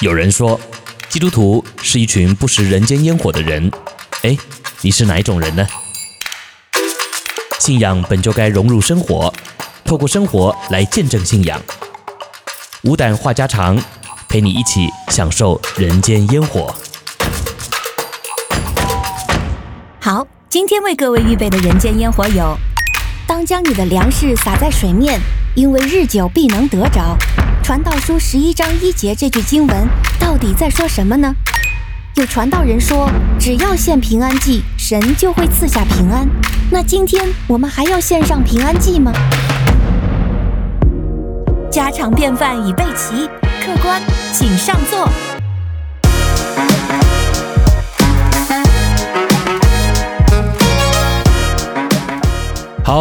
有人说，基督徒是一群不食人间烟火的人。哎，你是哪一种人呢？信仰本就该融入生活，透过生活来见证信仰。无胆话家常，陪你一起享受人间烟火。好，今天为各位预备的人间烟火有：当将你的粮食撒在水面，因为日久必能得着。传道书十一章一节这句经文到底在说什么呢？有传道人说，只要献平安祭，神就会赐下平安。那今天我们还要献上平安祭吗？家常便饭已备齐，客官请上座。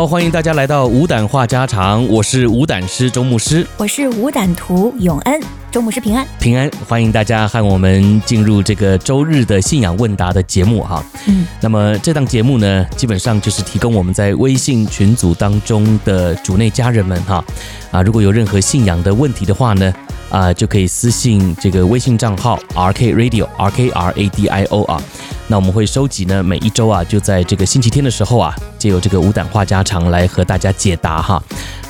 欢迎大家来到无胆话家常，我是无胆师周牧师，我是无胆徒永恩，周牧师平安平安，欢迎大家和我们进入这个周日的信仰问答的节目哈。嗯，那么这档节目呢，基本上就是提供我们在微信群组当中的主内家人们哈啊，如果有任何信仰的问题的话呢，啊，就可以私信这个微信账号 R K Radio R K R A D I O 啊。那我们会收集呢，每一周啊，就在这个星期天的时候啊，借由这个无胆话家常来和大家解答哈，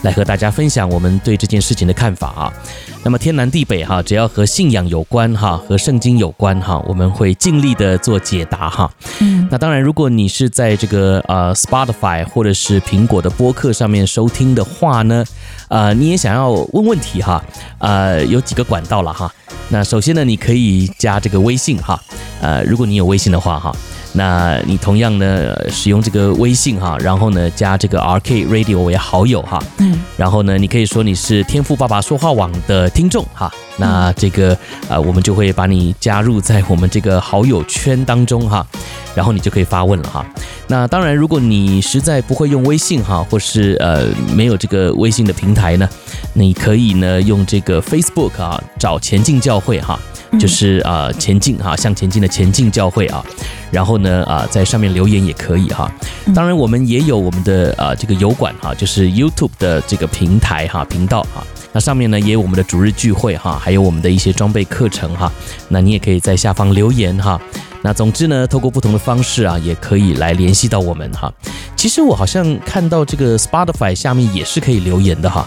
来和大家分享我们对这件事情的看法啊。那么天南地北哈，只要和信仰有关哈，和圣经有关哈，我们会尽力的做解答哈。嗯，那当然，如果你是在这个呃 Spotify 或者是苹果的播客上面收听的话呢，呃，你也想要问问题哈，呃，有几个管道了哈。那首先呢，你可以加这个微信哈，呃，如果你有微信的话哈，那你同样呢使用这个微信哈，然后呢加这个 RK Radio 为好友哈，嗯，然后呢你可以说你是天赋爸爸说话网的听众哈，那这个呃我们就会把你加入在我们这个好友圈当中哈，然后你就可以发问了哈。那当然，如果你实在不会用微信哈，或是呃没有这个微信的平台呢，你可以呢用这个 Facebook 啊找前进教会哈，就是啊、呃、前进哈向前进的前进教会啊，然后呢啊在上面留言也可以哈。当然我们也有我们的啊这个油管哈，就是 YouTube 的这个平台哈频道哈，那上面呢也有我们的逐日聚会哈，还有我们的一些装备课程哈，那你也可以在下方留言哈。那总之呢，透过不同的方式啊，也可以来联系到我们哈。其实我好像看到这个 Spotify 下面也是可以留言的哈，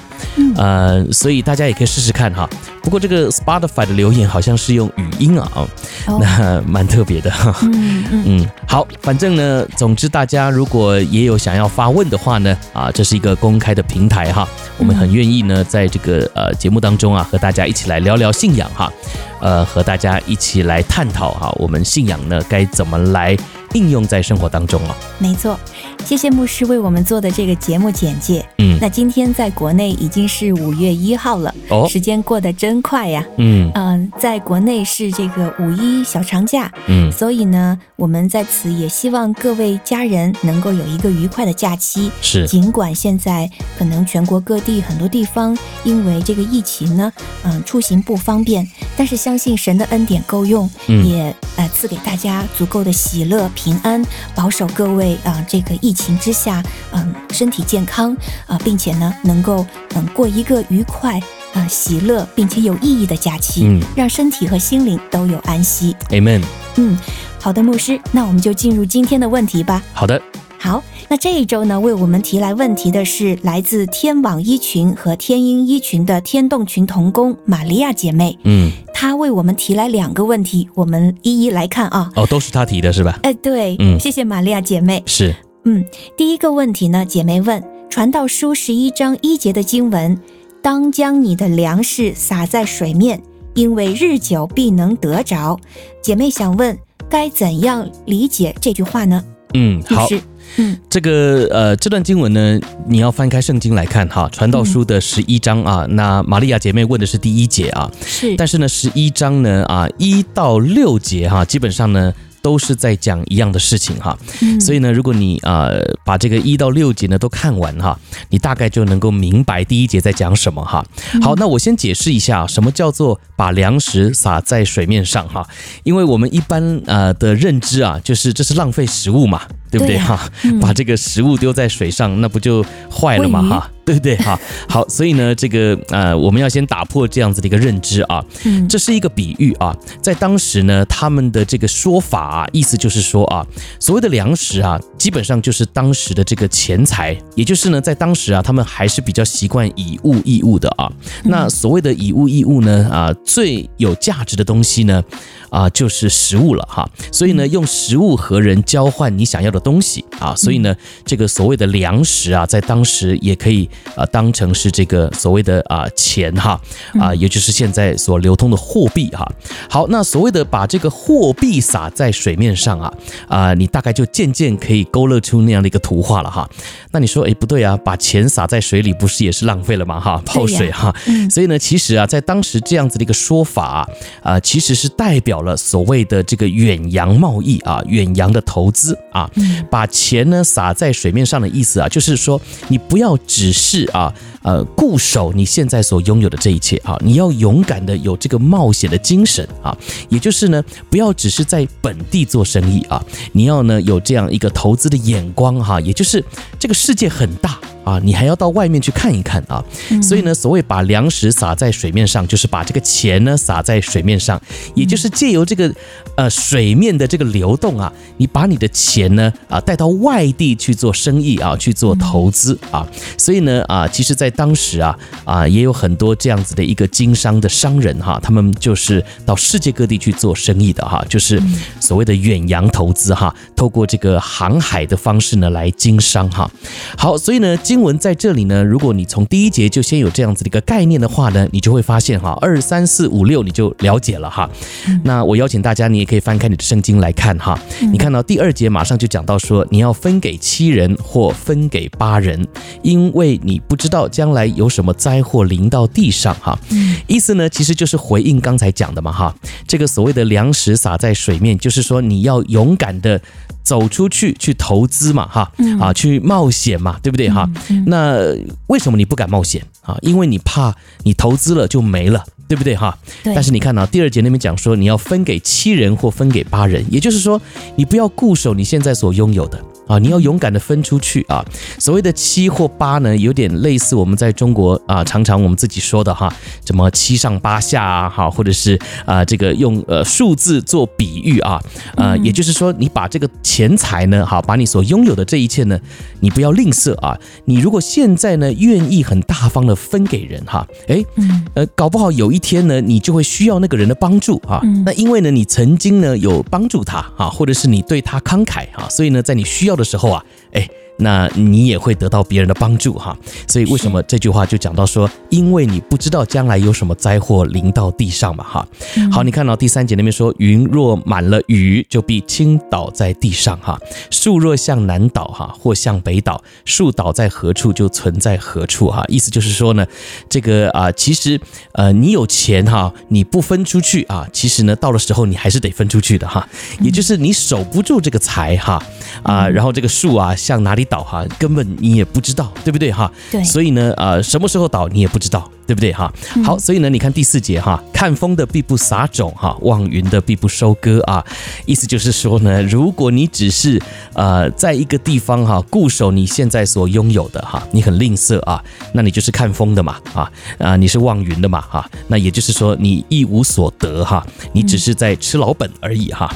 呃，所以大家也可以试试看哈。不过这个 Spotify 的留言好像是用语音啊，那蛮特别的哈。嗯嗯，好，反正呢，总之大家如果也有想要发问的话呢，啊，这是一个公开的平台哈，我们很愿意呢，在这个呃节目当中啊，和大家一起来聊聊信仰哈。呃，和大家一起来探讨哈，我们信仰呢该怎么来应用在生活当中了？没错，谢谢牧师为我们做的这个节目简介。嗯，那今天在国内已经是五月一号了，哦，时间过得真快呀。嗯嗯，在国内是这个五一小长假，嗯，所以呢，我们在此也希望各位家人能够有一个愉快的假期。是，尽管现在可能全国各地很多地方因为这个疫情呢，嗯，出行不方便，但是相信神的恩典够用，嗯，也呃赐给大家足够的喜乐。平安，保守各位啊、呃，这个疫情之下，嗯、呃，身体健康啊、呃，并且呢，能够嗯、呃、过一个愉快啊、呃、喜乐并且有意义的假期，嗯，让身体和心灵都有安息。Amen。嗯，好的，牧师，那我们就进入今天的问题吧。好的。好，那这一周呢，为我们提来问题的是来自天网一群和天鹰一群的天动群童工玛利亚姐妹。嗯，她为我们提来两个问题，我们一一来看啊。哦，都是她提的是吧？哎，对，嗯，谢谢玛利亚姐妹。是，嗯，第一个问题呢，姐妹问：传道书十一章一节的经文，当将你的粮食撒在水面，因为日久必能得着。姐妹想问，该怎样理解这句话呢？嗯，好。嗯，这个呃，这段经文呢，你要翻开圣经来看哈，《传道书》的十一章啊。嗯、那玛利亚姐妹问的是第一节啊，是。但是呢，十一章呢啊，一到六节哈，基本上呢都是在讲一样的事情哈。嗯、所以呢，如果你啊把这个一到六节呢都看完哈，你大概就能够明白第一节在讲什么哈。好，那我先解释一下什么叫做把粮食撒在水面上哈，因为我们一般呃的认知啊，就是这是浪费食物嘛。对对不对哈？把这个食物丢在水上，那不就坏了吗？哈。对不对？哈，好，所以呢，这个呃，我们要先打破这样子的一个认知啊。嗯，这是一个比喻啊，在当时呢，他们的这个说法啊，意思就是说啊，所谓的粮食啊，基本上就是当时的这个钱财，也就是呢，在当时啊，他们还是比较习惯以物易物的啊。那所谓的以物易物呢，啊，最有价值的东西呢，啊，就是食物了哈。所以呢，用食物和人交换你想要的东西啊，所以呢，这个所谓的粮食啊，在当时也可以。啊，当成是这个所谓的啊钱哈啊，也就是现在所流通的货币哈。好，那所谓的把这个货币撒在水面上啊啊，你大概就渐渐可以勾勒出那样的一个图画了哈。那你说，哎，不对啊，把钱撒在水里不是也是浪费了吗？哈，泡水哈。所以呢，其实啊，在当时这样子的一个说法啊，其实是代表了所谓的这个远洋贸易啊，远洋的投资。啊，把钱呢撒在水面上的意思啊，就是说你不要只是。啊，呃，固守你现在所拥有的这一切啊，你要勇敢的有这个冒险的精神啊，也就是呢，不要只是在本地做生意啊，你要呢有这样一个投资的眼光哈，也就是这个世界很大。啊，你还要到外面去看一看啊，所以呢，所谓把粮食撒在水面上，就是把这个钱呢撒在水面上，也就是借由这个呃水面的这个流动啊，你把你的钱呢啊带到外地去做生意啊，去做投资啊，所以呢啊，其实，在当时啊啊也有很多这样子的一个经商的商人哈，他们就是到世界各地去做生意的哈，就是所谓的远洋投资哈，透过这个航海的方式呢来经商哈。好，所以呢经文在这里呢，如果你从第一节就先有这样子的一个概念的话呢，你就会发现哈，二三四五六你就了解了哈。那我邀请大家，你也可以翻开你的圣经来看哈。你看到第二节马上就讲到说，你要分给七人或分给八人，因为你不知道将来有什么灾祸临到地上哈。意思呢，其实就是回应刚才讲的嘛哈。这个所谓的粮食撒在水面，就是说你要勇敢的。走出去去投资嘛，哈，啊，去冒险嘛，对不对哈？那为什么你不敢冒险啊？因为你怕你投资了就没了，对不对哈？但是你看到第二节那边讲说，你要分给七人或分给八人，也就是说，你不要固守你现在所拥有的。啊，你要勇敢的分出去啊！所谓的七或八呢，有点类似我们在中国啊，常常我们自己说的哈，什么七上八下啊，哈，或者是啊，这个用呃数字做比喻啊，啊，也就是说，你把这个钱财呢，哈，把你所拥有的这一切呢，你不要吝啬啊！你如果现在呢，愿意很大方的分给人哈，哎，呃，搞不好有一天呢，你就会需要那个人的帮助啊。那因为呢，你曾经呢有帮助他啊，或者是你对他慷慨啊，所以呢，在你需要的时候啊，哎。那你也会得到别人的帮助哈，所以为什么这句话就讲到说，因为你不知道将来有什么灾祸临到地上嘛哈。好，你看到第三节那边说，云若满了雨，就必倾倒在地上哈。树若向南倒哈，或向北倒，树倒在何处就存在何处哈。意思就是说呢，这个啊，其实呃，你有钱哈，你不分出去啊，其实呢，到了时候你还是得分出去的哈。也就是你守不住这个财哈啊，然后这个树啊向哪里倒哈，根本你也不知道，对不对哈？对，所以呢，呃，什么时候倒你也不知道。对不对哈？好，所以呢，你看第四节哈，看风的必不撒种哈，望云的必不收割啊。意思就是说呢，如果你只是呃在一个地方哈，固守你现在所拥有的哈，你很吝啬啊，那你就是看风的嘛啊啊，你是望云的嘛哈，那也就是说你一无所得哈，你只是在吃老本而已哈。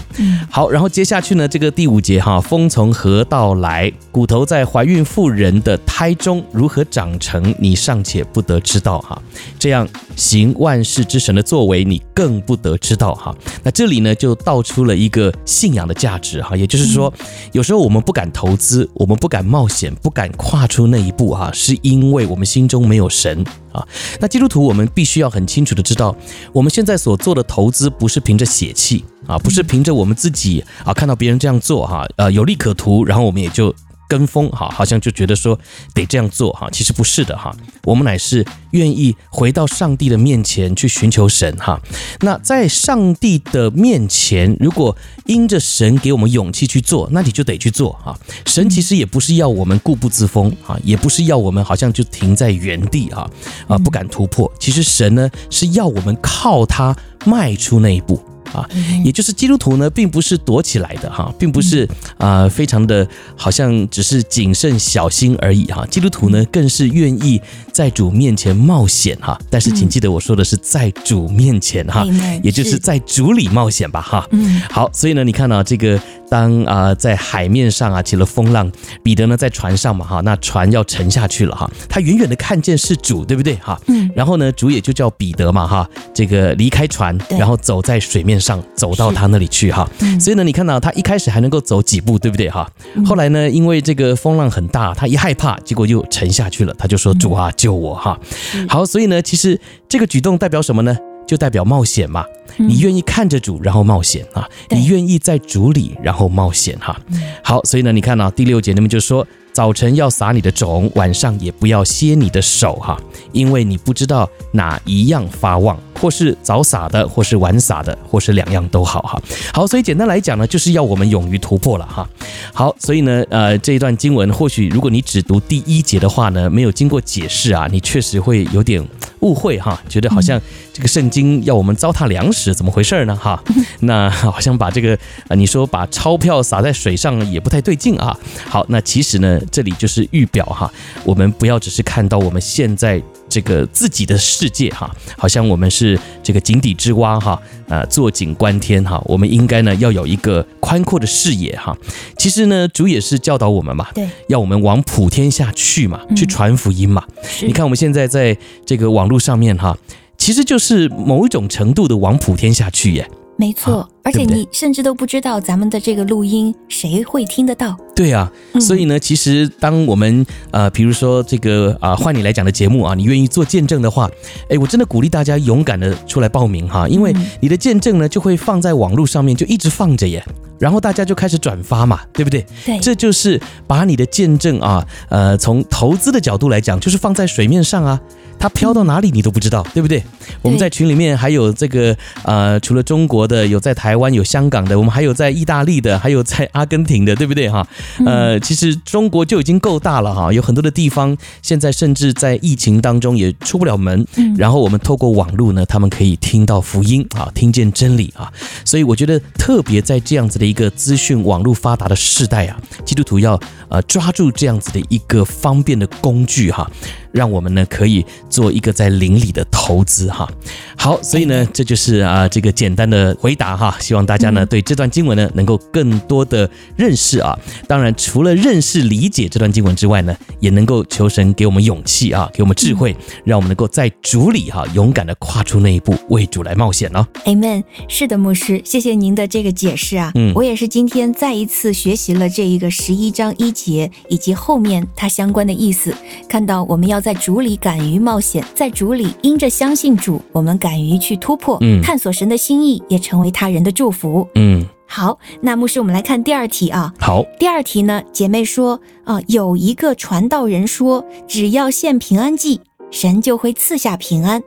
好，然后接下去呢，这个第五节哈，风从何到来，骨头在怀孕妇人的胎中如何长成，你尚且不得知道哈。这样行万事之神的作为，你更不得知道哈。那这里呢，就道出了一个信仰的价值哈。也就是说，有时候我们不敢投资，我们不敢冒险，不敢跨出那一步哈，是因为我们心中没有神啊。那基督徒，我们必须要很清楚的知道，我们现在所做的投资不是凭着血气啊，不是凭着我们自己啊，看到别人这样做哈，呃，有利可图，然后我们也就。跟风哈，好像就觉得说得这样做哈，其实不是的哈。我们乃是愿意回到上帝的面前去寻求神哈。那在上帝的面前，如果因着神给我们勇气去做，那你就得去做哈。神其实也不是要我们固步自封哈，也不是要我们好像就停在原地哈啊，不敢突破。其实神呢是要我们靠他迈出那一步。啊，也就是基督徒呢，并不是躲起来的哈，并不是啊、呃，非常的好像只是谨慎小心而已哈。基督徒呢，更是愿意在主面前冒险哈。但是请记得我说的是在主面前哈，也就是在主里冒险吧哈。嗯，好，所以呢，你看到这个。当啊、呃，在海面上啊起了风浪，彼得呢在船上嘛哈，那船要沉下去了哈，他远远的看见是主，对不对哈？嗯。然后呢，主也就叫彼得嘛哈，这个离开船，然后走在水面上，走到他那里去哈。嗯所以呢，你看到他一开始还能够走几步，对不对哈？后来呢，因为这个风浪很大，他一害怕，结果又沉下去了。他就说：“主啊，救我哈！”好，所以呢，其实这个举动代表什么呢？就代表冒险嘛，你愿意看着主，然后冒险啊，你愿意在主里，然后冒险哈。好，所以呢，你看到第六节，那么就说。早晨要撒你的种，晚上也不要歇你的手哈，因为你不知道哪一样发旺，或是早撒的，或是晚撒的，或是两样都好哈。好，所以简单来讲呢，就是要我们勇于突破了哈。好，所以呢，呃，这一段经文或许如果你只读第一节的话呢，没有经过解释啊，你确实会有点误会哈，觉得好像这个圣经要我们糟蹋粮食，怎么回事呢哈？那好像把这个呃，你说把钞票撒在水上也不太对劲啊。好，那其实呢。这里就是预表哈，我们不要只是看到我们现在这个自己的世界哈，好像我们是这个井底之蛙哈，呃，坐井观天哈，我们应该呢要有一个宽阔的视野哈。其实呢，主也是教导我们嘛，对，要我们往普天下去嘛，去传福音嘛。你看我们现在在这个网络上面哈，其实就是某一种程度的往普天下去耶。没错，啊、而且你甚至都不知道咱们的这个录音谁会听得到。对啊，所以呢，其实当我们呃，比如说这个啊，换你来讲的节目啊，你愿意做见证的话，哎，我真的鼓励大家勇敢的出来报名哈，因为你的见证呢就会放在网络上面，就一直放着耶，然后大家就开始转发嘛，对不对？对，这就是把你的见证啊，呃，从投资的角度来讲，就是放在水面上啊。它飘到哪里你都不知道，对不对？我们在群里面还有这个呃，除了中国的，有在台湾、有香港的，我们还有在意大利的，还有在阿根廷的，对不对哈？呃，其实中国就已经够大了哈，有很多的地方现在甚至在疫情当中也出不了门，然后我们透过网络呢，他们可以听到福音啊，听见真理啊，所以我觉得特别在这样子的一个资讯网络发达的时代啊，基督徒要呃抓住这样子的一个方便的工具哈。让我们呢可以做一个在灵里的投资哈。好，所以呢这就是啊这个简单的回答哈。希望大家呢对这段经文呢能够更多的认识啊。当然，除了认识理解这段经文之外呢，也能够求神给我们勇气啊，给我们智慧，让我们能够在主里哈勇敢的跨出那一步，为主来冒险哦。Amen。是的，牧师，谢谢您的这个解释啊。嗯，我也是今天再一次学习了这一个十一章一节以及后面它相关的意思，看到我们要。在主里敢于冒险，在主里因着相信主，我们敢于去突破，嗯，探索神的心意，也成为他人的祝福，嗯。好，那牧师，我们来看第二题啊。好，第二题呢，姐妹说啊，有一个传道人说，只要献平安祭，神就会赐下平安。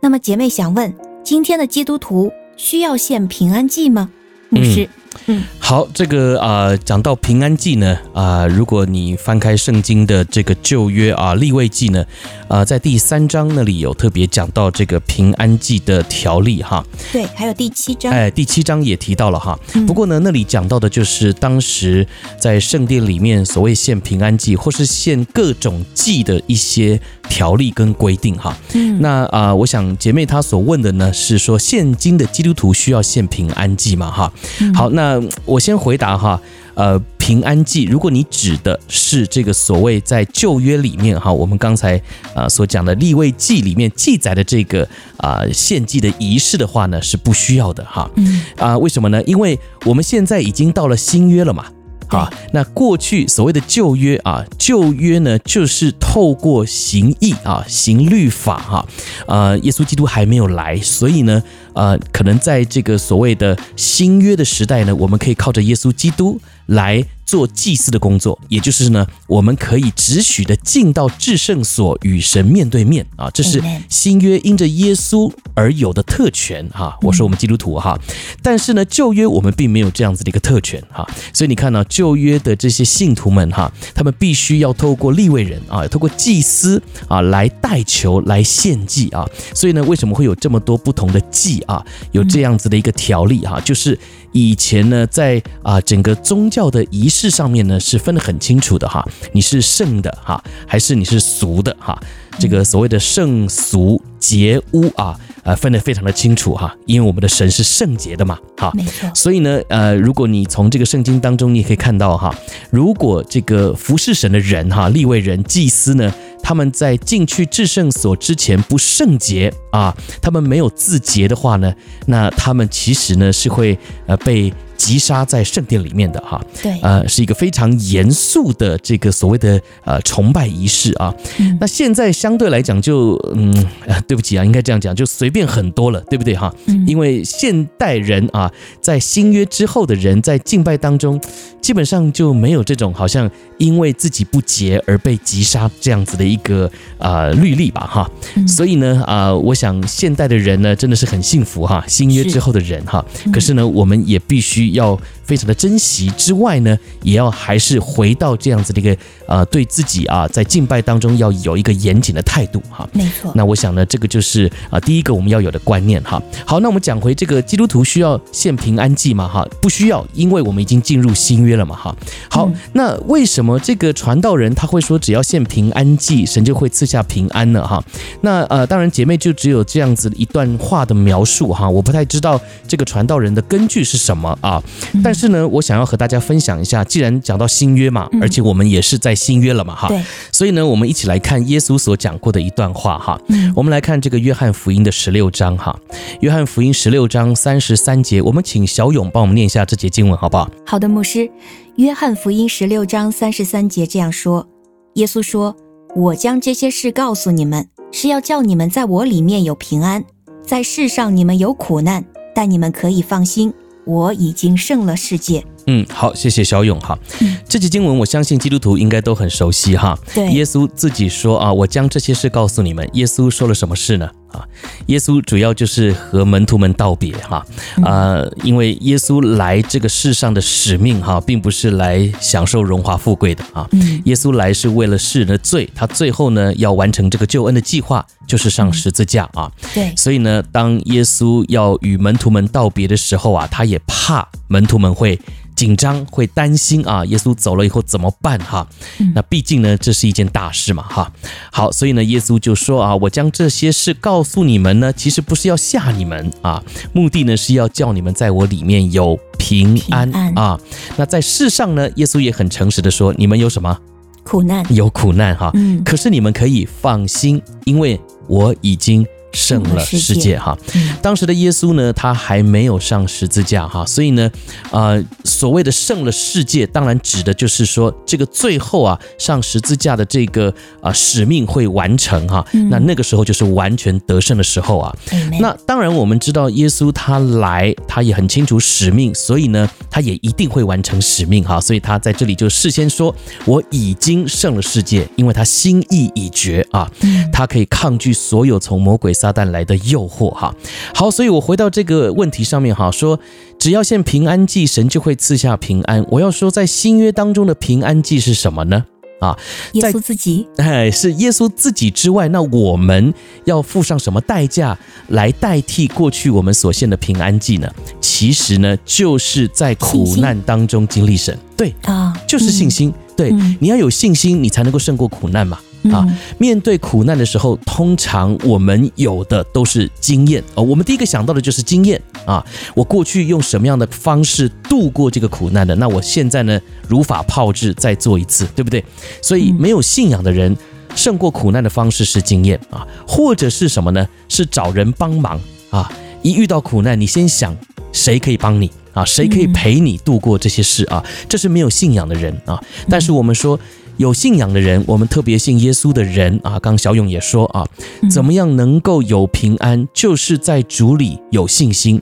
那么姐妹想问，今天的基督徒需要献平安祭吗？牧师。嗯嗯，好，这个啊、呃，讲到平安记呢，啊、呃，如果你翻开圣经的这个旧约啊，立位记呢，啊、呃，在第三章那里有特别讲到这个平安记的条例哈。对，还有第七章，哎，第七章也提到了哈。不过呢，那里讲到的就是当时在圣殿里面所谓献平安祭或是献各种祭的一些条例跟规定哈。嗯，那啊、呃，我想姐妹她所问的呢是说，现今的基督徒需要献平安祭吗？哈，好。那我先回答哈，呃，平安祭，如果你指的是这个所谓在旧约里面哈，我们刚才啊所讲的立位记里面记载的这个啊献祭的仪式的话呢，是不需要的哈。嗯啊，为什么呢？因为我们现在已经到了新约了嘛。啊，那过去所谓的旧约啊，旧约呢，就是透过行义啊，行律法哈，呃，耶稣基督还没有来，所以呢，呃，可能在这个所谓的新约的时代呢，我们可以靠着耶稣基督来做祭司的工作，也就是呢，我们可以只许的进到至圣所与神面对面啊，这是新约因着耶稣而有的特权哈。我说我们基督徒哈，但是呢，旧约我们并没有这样子的一个特权哈，所以你看呢，旧约的这些信徒们哈，他们必须要透过立位人啊，透过祭司啊来代求来献祭啊，所以呢，为什么会有这么多不同的祭啊？有这样子的一个条例哈，就是。以前呢，在啊整个宗教的仪式上面呢，是分得很清楚的哈，你是圣的哈，还是你是俗的哈？这个所谓的圣俗洁污啊，呃，分得非常的清楚哈，因为我们的神是圣洁的嘛，哈，没错。所以呢，呃，如果你从这个圣经当中，你也可以看到哈，如果这个服侍神的人哈，立位人、祭司呢，他们在进去至圣所之前不圣洁啊，他们没有自洁的话呢，那他们其实呢是会呃被。击杀在圣殿里面的哈，对，呃，是一个非常严肃的这个所谓的呃崇拜仪式啊。嗯、那现在相对来讲就嗯、呃，对不起啊，应该这样讲，就随便很多了，对不对哈？嗯、因为现代人啊，在新约之后的人在敬拜当中，基本上就没有这种好像因为自己不洁而被击杀这样子的一个呃律例吧哈。嗯、所以呢啊、呃，我想现代的人呢真的是很幸福哈，新约之后的人哈。可是呢，我们也必须。要非常的珍惜之外呢，也要还是回到这样子的一个呃，对自己啊，在敬拜当中要有一个严谨的态度哈。没错。那我想呢，这个就是啊，第一个我们要有的观念哈。好，那我们讲回这个基督徒需要献平安祭吗？哈，不需要，因为我们已经进入新约了嘛哈。好，嗯、那为什么这个传道人他会说只要献平安祭，神就会赐下平安呢？哈，那呃，当然姐妹就只有这样子一段话的描述哈，我不太知道这个传道人的根据是什么啊。但是呢，我想要和大家分享一下，既然讲到新约嘛，而且我们也是在新约了嘛，哈，对，所以呢，我们一起来看耶稣所讲过的一段话，哈，我们来看这个约翰福音的十六章，哈，约翰福音十六章三十三节，我们请小勇帮我们念一下这节经文，好不好？好的，牧师，约翰福音十六章三十三节这样说：耶稣说，我将这些事告诉你们，是要叫你们在我里面有平安，在世上你们有苦难，但你们可以放心。我已经胜了世界。嗯，好，谢谢小勇哈。嗯，这节经文我相信基督徒应该都很熟悉哈。对，耶稣自己说啊，我将这些事告诉你们。耶稣说了什么事呢？啊，耶稣主要就是和门徒们道别哈，啊，因为耶稣来这个世上的使命哈，并不是来享受荣华富贵的啊，耶稣来是为了世人的罪，他最后呢要完成这个救恩的计划，就是上十字架啊。对，所以呢，当耶稣要与门徒们道别的时候啊，他也怕门徒们会。紧张会担心啊，耶稣走了以后怎么办哈？那毕竟呢，这是一件大事嘛哈。好，所以呢，耶稣就说啊，我将这些事告诉你们呢，其实不是要吓你们啊，目的呢是要叫你们在我里面有平安，平安啊。那在世上呢，耶稣也很诚实的说，你们有什么苦难？有苦难哈。嗯。可是你们可以放心，因为我已经。胜了世界哈，当时的耶稣呢，他还没有上十字架哈，所以呢，呃，所谓的胜了世界，当然指的就是说，这个最后啊上十字架的这个啊使命会完成哈，那那个时候就是完全得胜的时候啊。那当然我们知道耶稣他来，他也很清楚使命，所以呢，他也一定会完成使命哈，所以他在这里就事先说，我已经胜了世界，因为他心意已决啊，他可以抗拒所有从魔鬼撒旦来的诱惑哈，好，所以我回到这个问题上面哈，说只要献平安祭，神就会赐下平安。我要说，在新约当中的平安祭是什么呢？啊，耶稣自己，哎，是耶稣自己之外，那我们要付上什么代价来代替过去我们所献的平安祭呢？其实呢，就是在苦难当中经历神，对啊，就是信心，对，你要有信心，你才能够胜过苦难嘛。啊，面对苦难的时候，通常我们有的都是经验哦。我们第一个想到的就是经验啊。我过去用什么样的方式度过这个苦难的？那我现在呢，如法炮制，再做一次，对不对？所以没有信仰的人胜过苦难的方式是经验啊，或者是什么呢？是找人帮忙啊。一遇到苦难，你先想谁可以帮你啊？谁可以陪你度过这些事啊？这是没有信仰的人啊。但是我们说。有信仰的人，我们特别信耶稣的人啊，刚小勇也说啊，怎么样能够有平安，就是在主里有信心，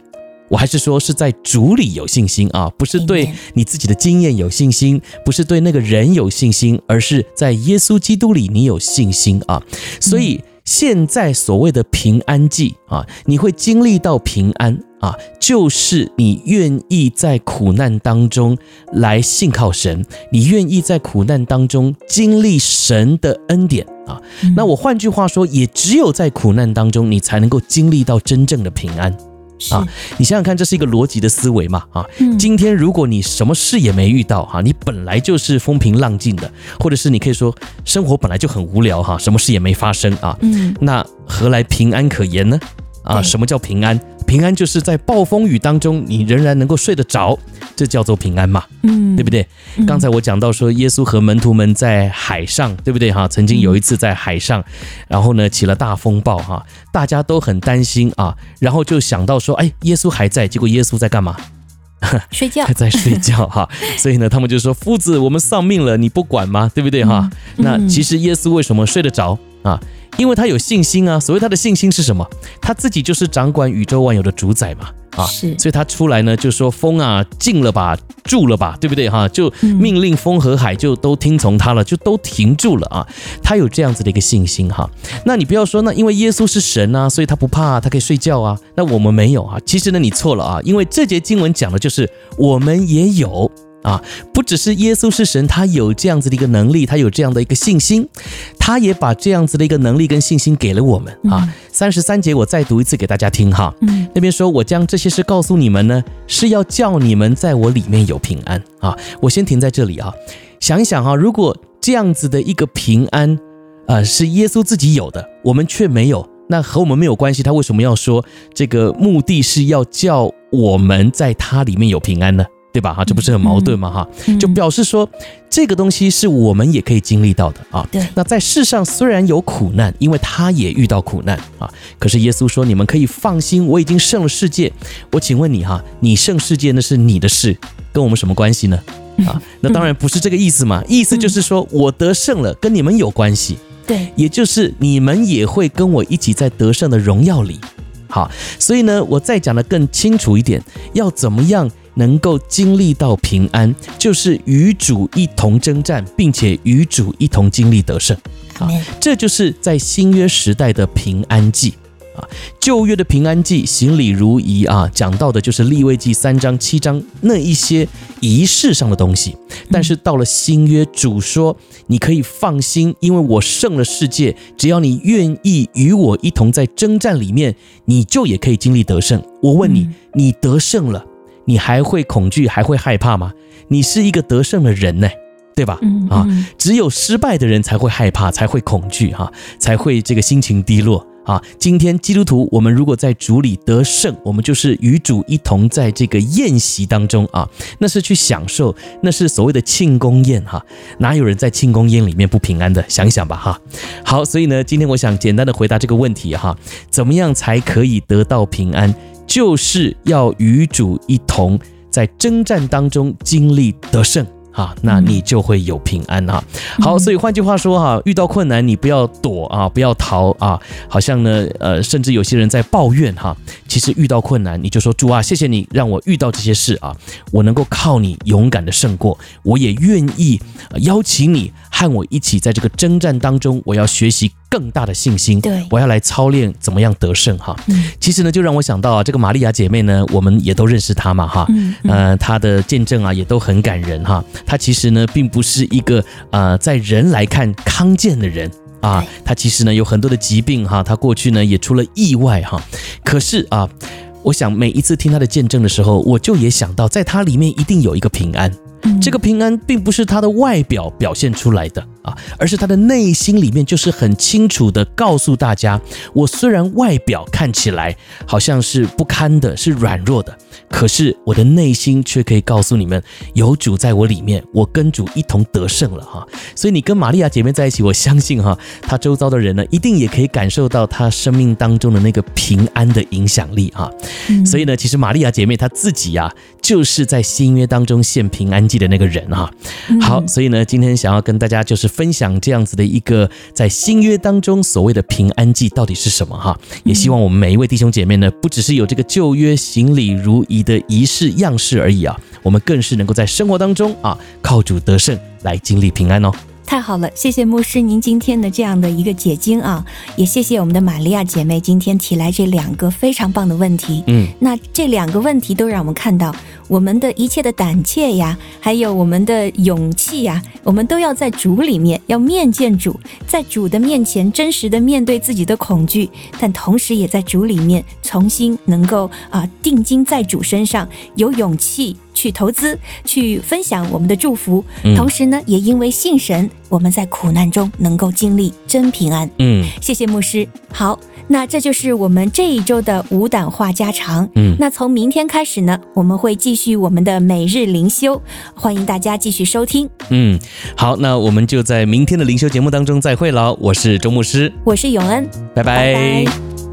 我还是说是在主里有信心啊，不是对你自己的经验有信心，不是对那个人有信心，而是在耶稣基督里你有信心啊。所以现在所谓的平安记啊，你会经历到平安啊，就是你愿意在苦难当中来信靠神，你愿意在苦难当中经历神的恩典啊。那我换句话说，也只有在苦难当中，你才能够经历到真正的平安。啊，你想想看，这是一个逻辑的思维嘛？啊，今天如果你什么事也没遇到哈，你本来就是风平浪静的，或者是你可以说生活本来就很无聊哈，什么事也没发生啊，嗯，那何来平安可言呢？啊，什么叫平安？平安就是在暴风雨当中，你仍然能够睡得着，这叫做平安嘛，嗯，对不对？刚才我讲到说，耶稣和门徒们在海上，对不对哈？曾经有一次在海上，然后呢起了大风暴哈，大家都很担心啊，然后就想到说，哎，耶稣还在，结果耶稣在干嘛？睡觉，在睡觉哈。所以呢，他们就说，夫子，我们丧命了，你不管吗？对不对哈？那其实耶稣为什么睡得着啊？因为他有信心啊，所谓他的信心是什么？他自己就是掌管宇宙万有的主宰嘛，啊，是，所以他出来呢就说风啊静了吧，住了吧，对不对哈？就命令风和海就都听从他了，就都停住了啊。他有这样子的一个信心哈。那你不要说那因为耶稣是神啊，所以他不怕，他可以睡觉啊。那我们没有啊，其实呢你错了啊，因为这节经文讲的就是我们也有。啊，不只是耶稣是神，他有这样子的一个能力，他有这样的一个信心，他也把这样子的一个能力跟信心给了我们啊。三十三节我再读一次给大家听哈。嗯，那边说，我将这些事告诉你们呢，是要叫你们在我里面有平安啊。我先停在这里啊，想一想哈，如果这样子的一个平安，啊，是耶稣自己有的，我们却没有，那和我们没有关系，他为什么要说这个目的是要叫我们在他里面有平安呢？对吧？哈，这不是很矛盾吗？哈，就表示说这个东西是我们也可以经历到的啊。对，那在世上虽然有苦难，因为他也遇到苦难啊，可是耶稣说，你们可以放心，我已经胜了世界。我请问你哈，你胜世界那是你的事，跟我们什么关系呢？啊，那当然不是这个意思嘛。意思就是说我得胜了，跟你们有关系。对，也就是你们也会跟我一起在得胜的荣耀里。好，所以呢，我再讲的更清楚一点，要怎么样？能够经历到平安，就是与主一同征战，并且与主一同经历得胜啊！这就是在新约时代的平安记啊。旧约的平安记，行礼如仪啊，讲到的就是立位记三章七章那一些仪式上的东西。但是到了新约，主说你可以放心，因为我胜了世界，只要你愿意与我一同在征战里面，你就也可以经历得胜。我问你，你得胜了？你还会恐惧，还会害怕吗？你是一个得胜的人呢，对吧？啊，只有失败的人才会害怕，才会恐惧，哈，才会这个心情低落啊。今天基督徒，我们如果在主里得胜，我们就是与主一同在这个宴席当中啊，那是去享受，那是所谓的庆功宴哈。哪有人在庆功宴里面不平安的？想想吧哈。好，所以呢，今天我想简单的回答这个问题哈，怎么样才可以得到平安？就是要与主一同在征战当中经历得胜。啊，那你就会有平安啊。好，所以换句话说哈，遇到困难你不要躲啊，不要逃啊，好像呢，呃，甚至有些人在抱怨哈，其实遇到困难你就说主啊，谢谢你让我遇到这些事啊，我能够靠你勇敢的胜过，我也愿意邀请你和我一起在这个征战当中，我要学习。更大的信心，对，我要来操练怎么样得胜哈。嗯，其实呢，就让我想到啊，这个玛利亚姐妹呢，我们也都认识她嘛哈。嗯，呃，她的见证啊也都很感人哈。她其实呢，并不是一个呃，在人来看康健的人啊。她其实呢有很多的疾病哈，她过去呢也出了意外哈。可是啊，我想每一次听她的见证的时候，我就也想到，在她里面一定有一个平安。这个平安并不是他的外表表现出来的。啊，而是他的内心里面就是很清楚的告诉大家，我虽然外表看起来好像是不堪的，是软弱的，可是我的内心却可以告诉你们，有主在我里面，我跟主一同得胜了哈。所以你跟玛利亚姐妹在一起，我相信哈，她周遭的人呢，一定也可以感受到她生命当中的那个平安的影响力哈。所以呢，其实玛利亚姐妹她自己呀，就是在新约当中献平安祭的那个人哈。好，所以呢，今天想要跟大家就是分享这样子的一个在新约当中所谓的平安祭到底是什么哈。也希望我们每一位弟兄姐妹呢，不只是有这个旧约行礼如仪的仪式样式而已啊，我们更是能够在生活当中啊，靠主得胜来经历平安哦。太好了，谢谢牧师您今天的这样的一个解经啊，也谢谢我们的玛利亚姐妹今天提来这两个非常棒的问题。嗯，那这两个问题都让我们看到，我们的一切的胆怯呀，还有我们的勇气呀，我们都要在主里面，要面见主，在主的面前真实的面对自己的恐惧，但同时也在主里面重新能够啊定睛在主身上，有勇气。去投资，去分享我们的祝福，嗯、同时呢，也因为信神，我们在苦难中能够经历真平安。嗯，谢谢牧师。好，那这就是我们这一周的无胆话家常。嗯，那从明天开始呢，我们会继续我们的每日灵修，欢迎大家继续收听。嗯，好，那我们就在明天的灵修节目当中再会了。我是周牧师，我是永恩，拜拜。拜拜。